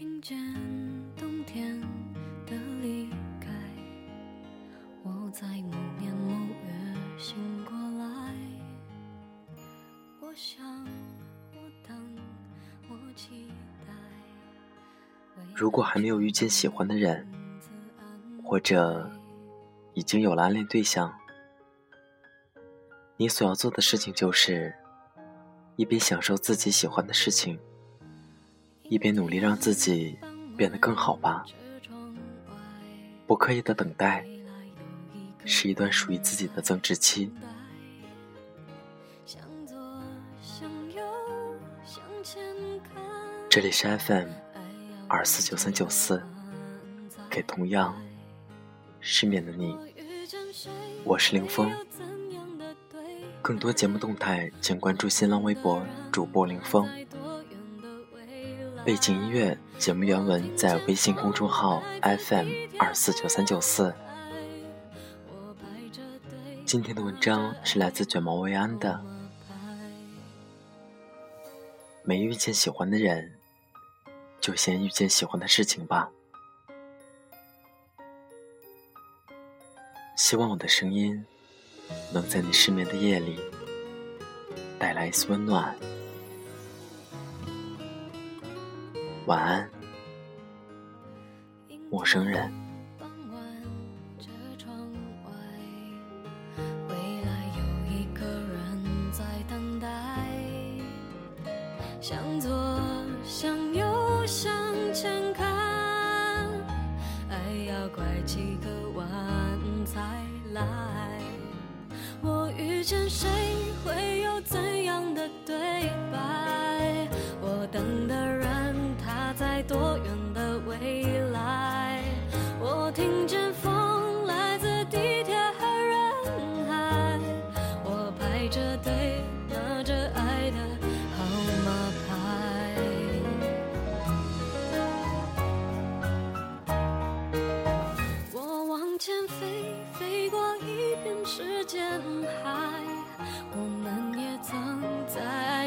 听见冬天的离开，我在某年某月醒过来。我想，我等，我期待。如果还没有遇见喜欢的人，或者已经有了暗恋对象，你所要做的事情就是一边享受自己喜欢的事情，一边努力让自己变得更好吧。不刻意的等待，是一段属于自己的增值期。这里是 FM 二四九三九四，给同样失眠的你，我是林峰。更多节目动态，请关注新浪微博主播林峰。背景音乐、节目原文在微信公众号 FM 二四九三九四。今天的文章是来自卷毛薇安的。没遇见喜欢的人，就先遇见喜欢的事情吧。希望我的声音能在你失眠的夜里带来一丝温暖。晚安，陌生人。向左，向右，向前看，爱要拐几个弯才来。我遇见谁，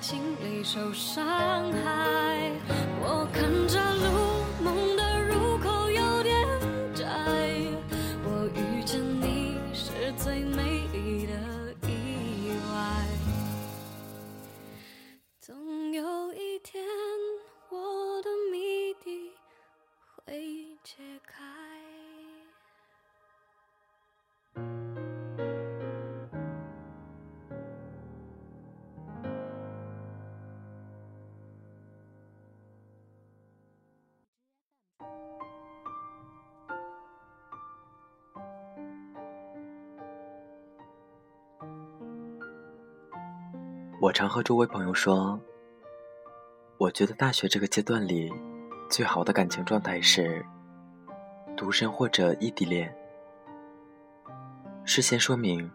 经历受伤害，我看着路，我常和周围朋友说，我觉得大学这个阶段里，最好的感情状态是独身或者异地恋。事先说明，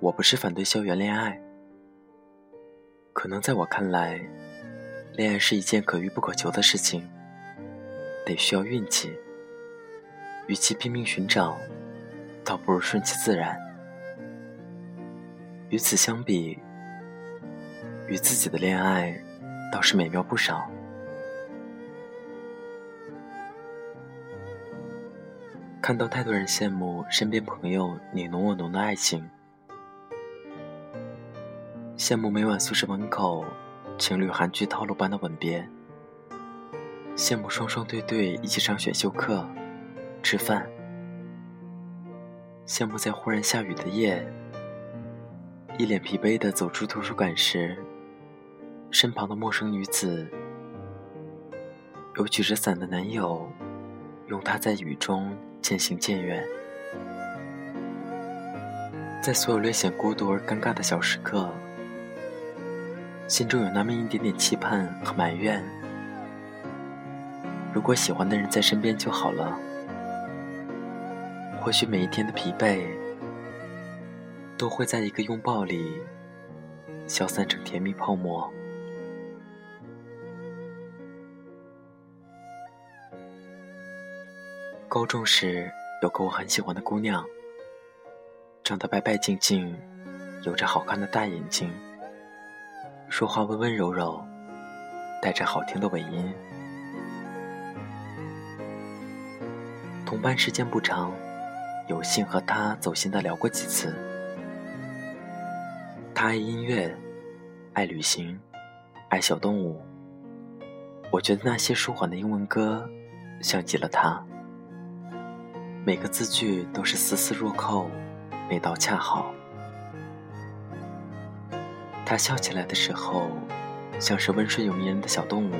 我不是反对校园恋爱，可能在我看来，恋爱是一件可遇不可求的事情，得需要运气。与其拼命寻找，倒不如顺其自然。与此相比，与自己的恋爱倒是美妙不少。看到太多人羡慕身边朋友你侬我侬的爱情，羡慕每晚宿舍门口情侣韩剧套路般的吻别，羡慕双双对对一起上选修课、吃饭，羡慕在忽然下雨的夜，一脸疲惫的走出图书馆时。身旁的陌生女子，有举着伞的男友，拥她在雨中渐行渐远。在所有略显孤独而尴尬的小时刻，心中有那么一点点期盼和埋怨：如果喜欢的人在身边就好了。或许每一天的疲惫，都会在一个拥抱里消散成甜蜜泡沫。高中时有个我很喜欢的姑娘，长得白白净净，有着好看的大眼睛，说话温温柔柔，带着好听的尾音。同班时间不长，有幸和她走心的聊过几次。她爱音乐，爱旅行，爱小动物。我觉得那些舒缓的英文歌，像极了她。每个字句都是丝丝入扣，每道恰好。他笑起来的时候，像是温顺又迷人的小动物，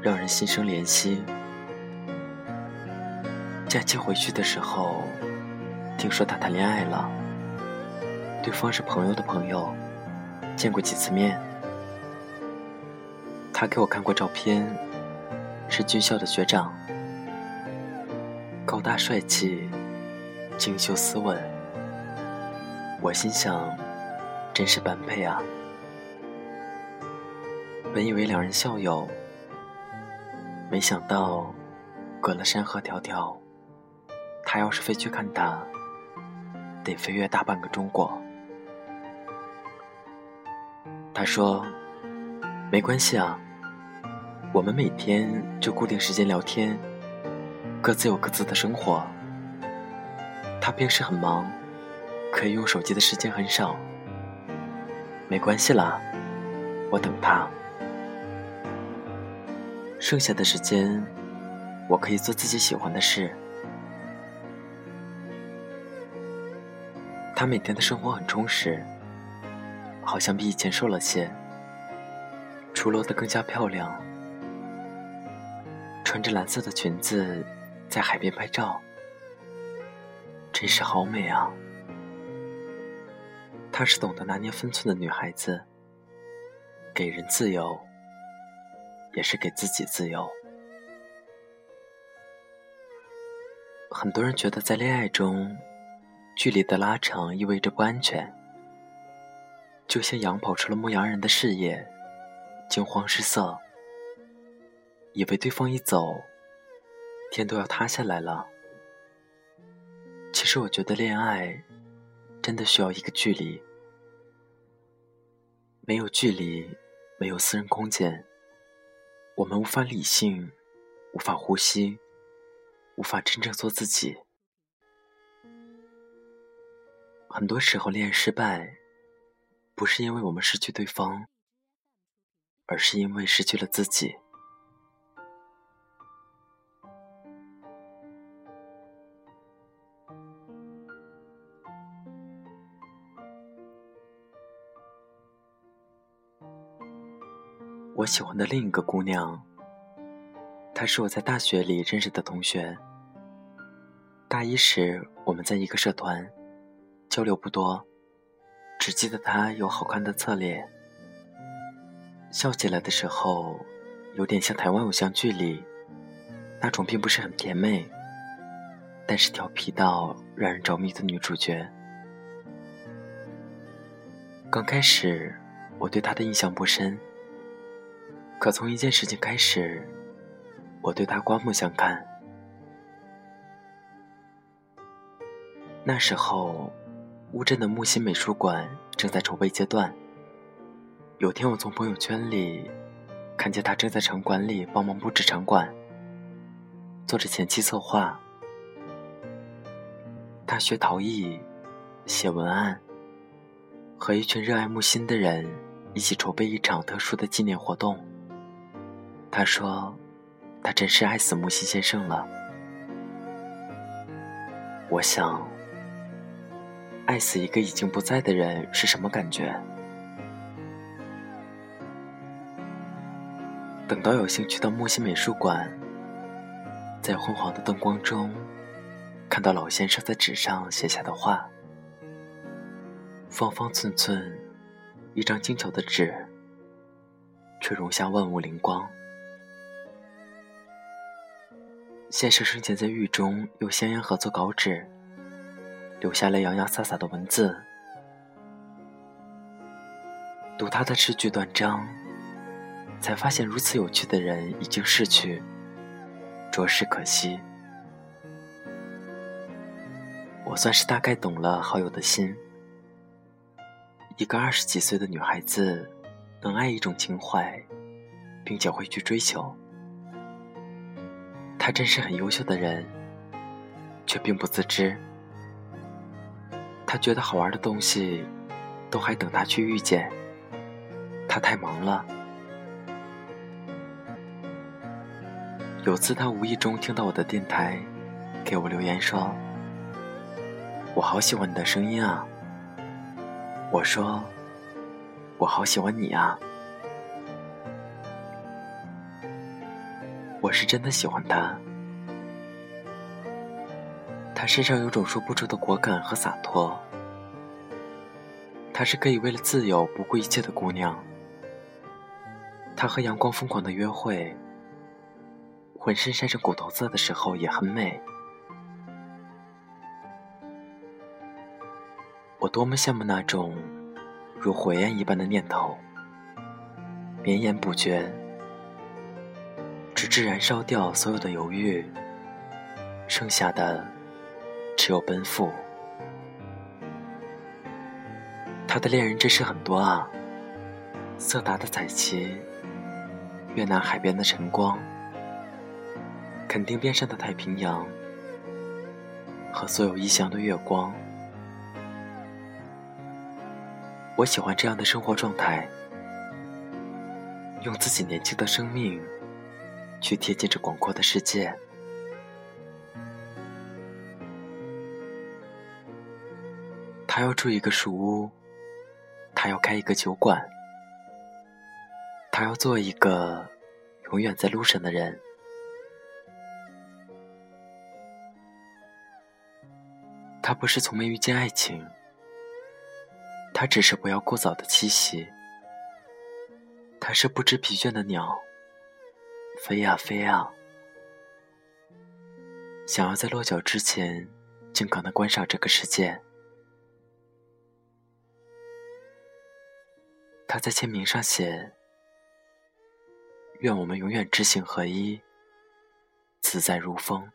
让人心生怜惜。假期回去的时候，听说他谈恋爱了，对方是朋友的朋友，见过几次面。他给我看过照片，是军校的学长，高大帅气，清秀斯文。我心想，真是般配啊！本以为两人校友，没想到隔了山河迢迢，他要是飞去看他，得飞越大半个中国。他说：“没关系啊。”我们每天就固定时间聊天，各自有各自的生活。他平时很忙，可以用手机的时间很少。没关系啦，我等他。剩下的时间，我可以做自己喜欢的事。他每天的生活很充实，好像比以前瘦了些，出落得更加漂亮。穿着蓝色的裙子，在海边拍照，真是好美啊！她是懂得拿捏分寸的女孩子，给人自由，也是给自己自由。很多人觉得在恋爱中，距离的拉长意味着不安全，就像羊跑出了牧羊人的视野，惊慌失色。以为对方一走，天都要塌下来了。其实我觉得恋爱真的需要一个距离，没有距离，没有私人空间，我们无法理性，无法呼吸，无法真正做自己。很多时候，恋爱失败，不是因为我们失去对方，而是因为失去了自己。我喜欢的另一个姑娘，她是我在大学里认识的同学。大一时我们在一个社团，交流不多，只记得她有好看的侧脸，笑起来的时候有点像台湾偶像剧里那种并不是很甜美，但是调皮到让人着迷的女主角。刚开始我对她的印象不深。可从一件事情开始，我对他刮目相看。那时候，乌镇的木心美术馆正在筹备阶段。有天，我从朋友圈里看见他正在场馆里帮忙布置场馆，做着前期策划。他学陶艺，写文案，和一群热爱木心的人一起筹备一场特殊的纪念活动。他说：“他真是爱死木心先生了。”我想，爱死一个已经不在的人是什么感觉？等到有幸去到木心美术馆，在昏黄的灯光中，看到老先生在纸上写下的话，方方寸寸，一张精巧的纸，却容下万物灵光。先生生前在狱中用香烟盒做稿纸，留下了洋洋洒洒的文字。读他的诗句断章，才发现如此有趣的人已经逝去，着实可惜。我算是大概懂了好友的心。一个二十几岁的女孩子，能爱一种情怀，并且会去追求。他真是很优秀的人，却并不自知。他觉得好玩的东西，都还等他去遇见。他太忙了。有次他无意中听到我的电台，给我留言说：“我好喜欢你的声音啊。”我说：“我好喜欢你啊。”我是真的喜欢他。他身上有种说不出的果敢和洒脱。她是可以为了自由不顾一切的姑娘。她和阳光疯狂的约会，浑身晒成骨头色的时候也很美。我多么羡慕那种如火焰一般的念头，绵延不绝，至燃烧掉所有的犹豫，剩下的。只有奔赴。他的恋人真是很多啊，色达的彩旗，越南海边的晨光，垦丁边上的太平洋，和所有异乡的月光。我喜欢这样的生活状态，用自己年轻的生命，去贴近这广阔的世界。他要住一个树屋，他要开一个酒馆，他要做一个永远在路上的人。他不是从没遇见爱情，他只是不要过早的栖息。他是不知疲倦的鸟，飞呀飞呀，想要在落脚之前尽可能观赏这个世界。他在签名上写：“愿我们永远知行合一，自在如风。”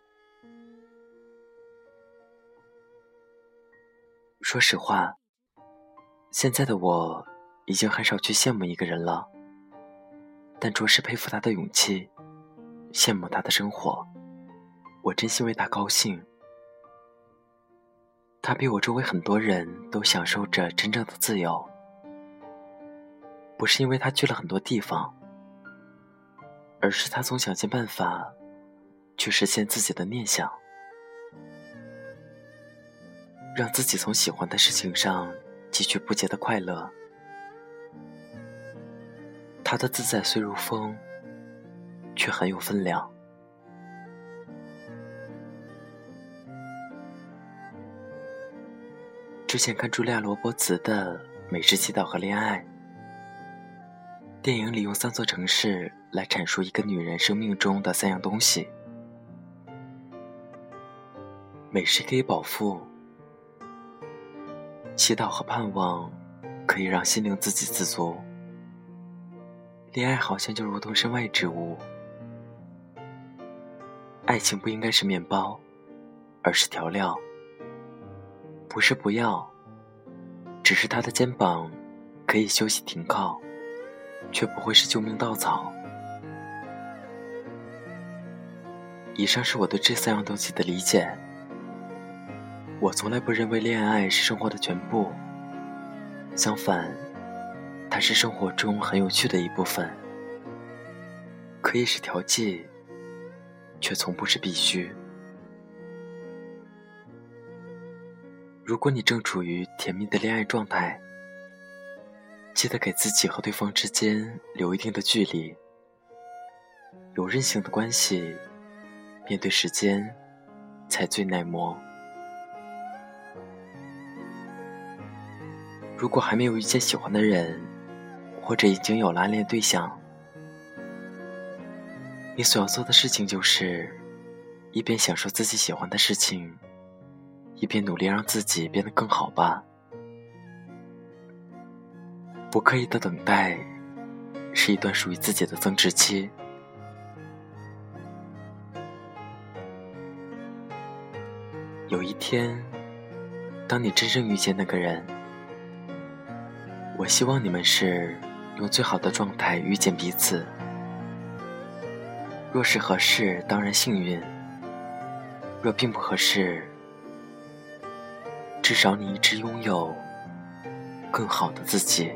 说实话，现在的我已经很少去羡慕一个人了，但着实佩服他的勇气，羡慕他的生活，我真心为他高兴。他比我周围很多人都享受着真正的自由。不是因为他去了很多地方，而是他总想尽办法去实现自己的念想，让自己从喜欢的事情上汲取不竭的快乐。他的自在虽如风，却很有分量。之前看茱莉亚·罗伯茨的《美食祈祷和恋爱》。电影里用三座城市来阐述一个女人生命中的三样东西：美食可以饱腹，祈祷和盼望可以让心灵自给自足，恋爱好像就如同身外之物。爱情不应该是面包，而是调料。不是不要，只是他的肩膀可以休息停靠。却不会是救命稻草。以上是我对这三样东西的理解。我从来不认为恋爱是生活的全部，相反，它是生活中很有趣的一部分，可以是调剂，却从不是必须。如果你正处于甜蜜的恋爱状态，记得给自己和对方之间留一定的距离。有韧性的关系，面对时间才最耐磨。如果还没有遇见喜欢的人，或者已经有了暗恋对象，你所要做的事情就是，一边享受自己喜欢的事情，一边努力让自己变得更好吧。不刻意的等待，是一段属于自己的增值期。有一天，当你真正遇见那个人，我希望你们是用最好的状态遇见彼此。若是合适，当然幸运；若并不合适，至少你一直拥有更好的自己。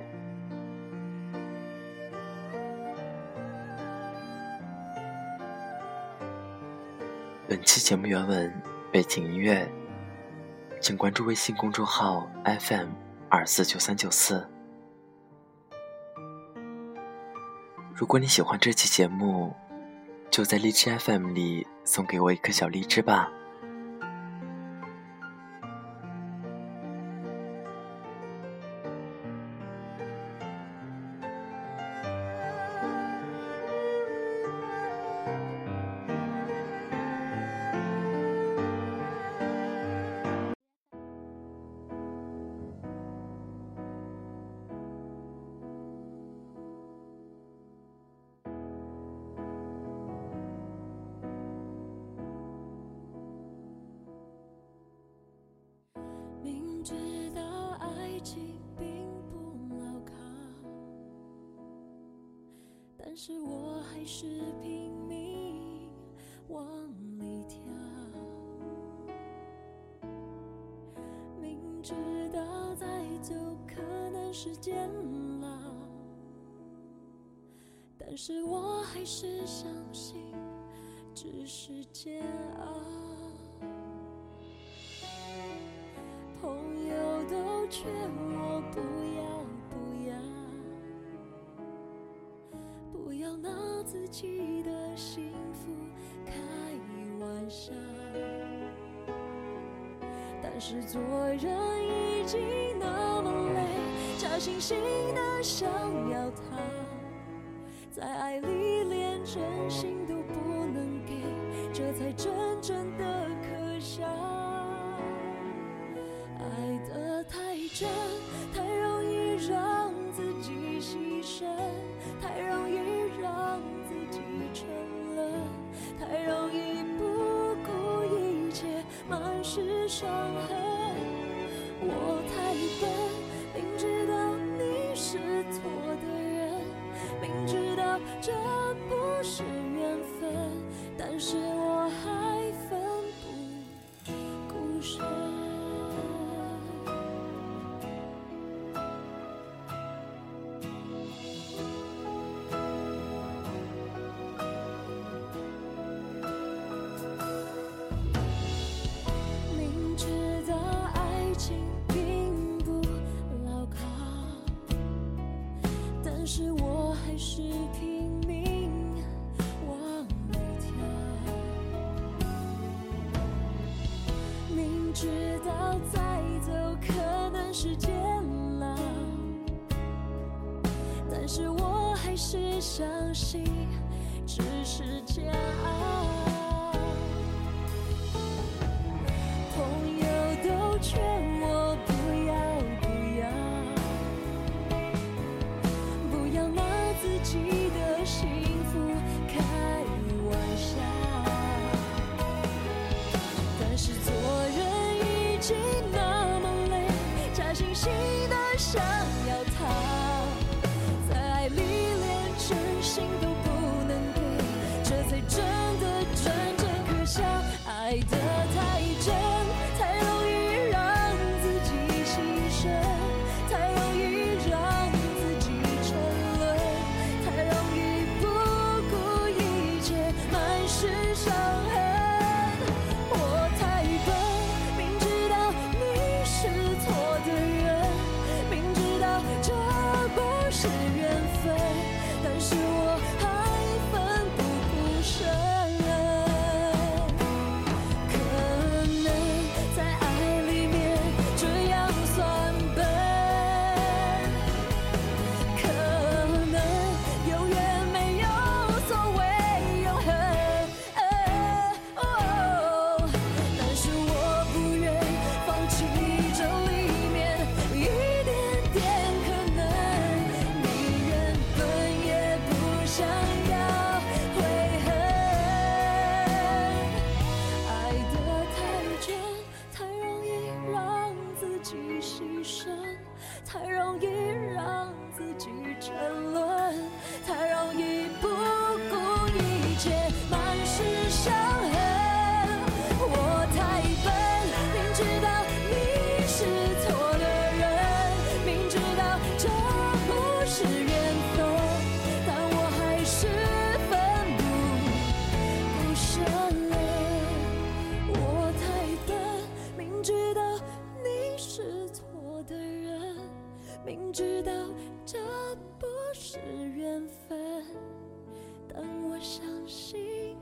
本期节目原文背景音乐，请关注微信公众号 FM 二四九三九四。如果你喜欢这期节目，就在荔枝 FM 里送给我一颗小荔枝吧。知道爱情并不牢靠，但是我还是拼命往里跳，明知道再走可能是煎熬，但是我还是相信只是煎熬。劝我不要不要不要拿。自己的幸福开玩笑，但是做人已经那么累，假惺惺的想要他，在爱里连真心都不能给，这才真正的可笑。是伤痕，是相信，只是煎熬。朋友都劝明知道这不是缘分，但我相信。